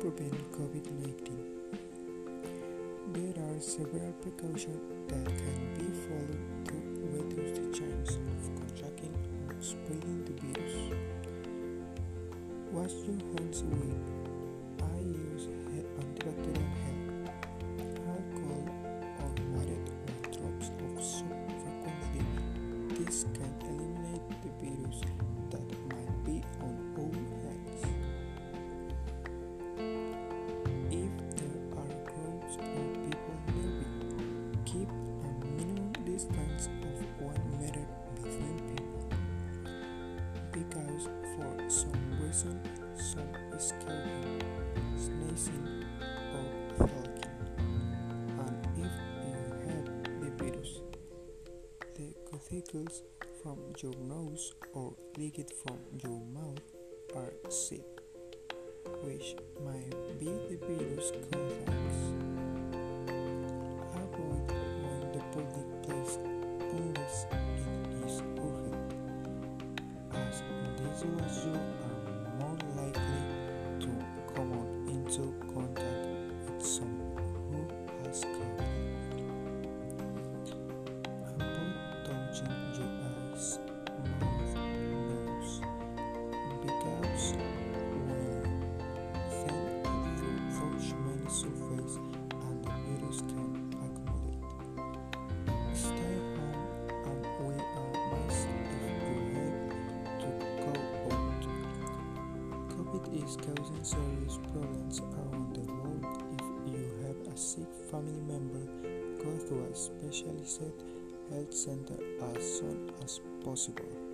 prevent COVID 19. There are several precautions that can be followed to reduce the chance of contracting or spreading the virus. Wash your hands with I use antibacterial hand, alcohol, or water or drops of soap frequently. This can eliminate the virus. Keep a minimum distance of one meter between people. Because for some reason, some is coughing, sneezing, or talking. And if you have the virus, the particles from your nose or liquid from your mouth are sick, which might this as you are more likely to come into contact COVID is causing serious problems around the world. If you have a sick family member, go to a specialized health center as soon as possible.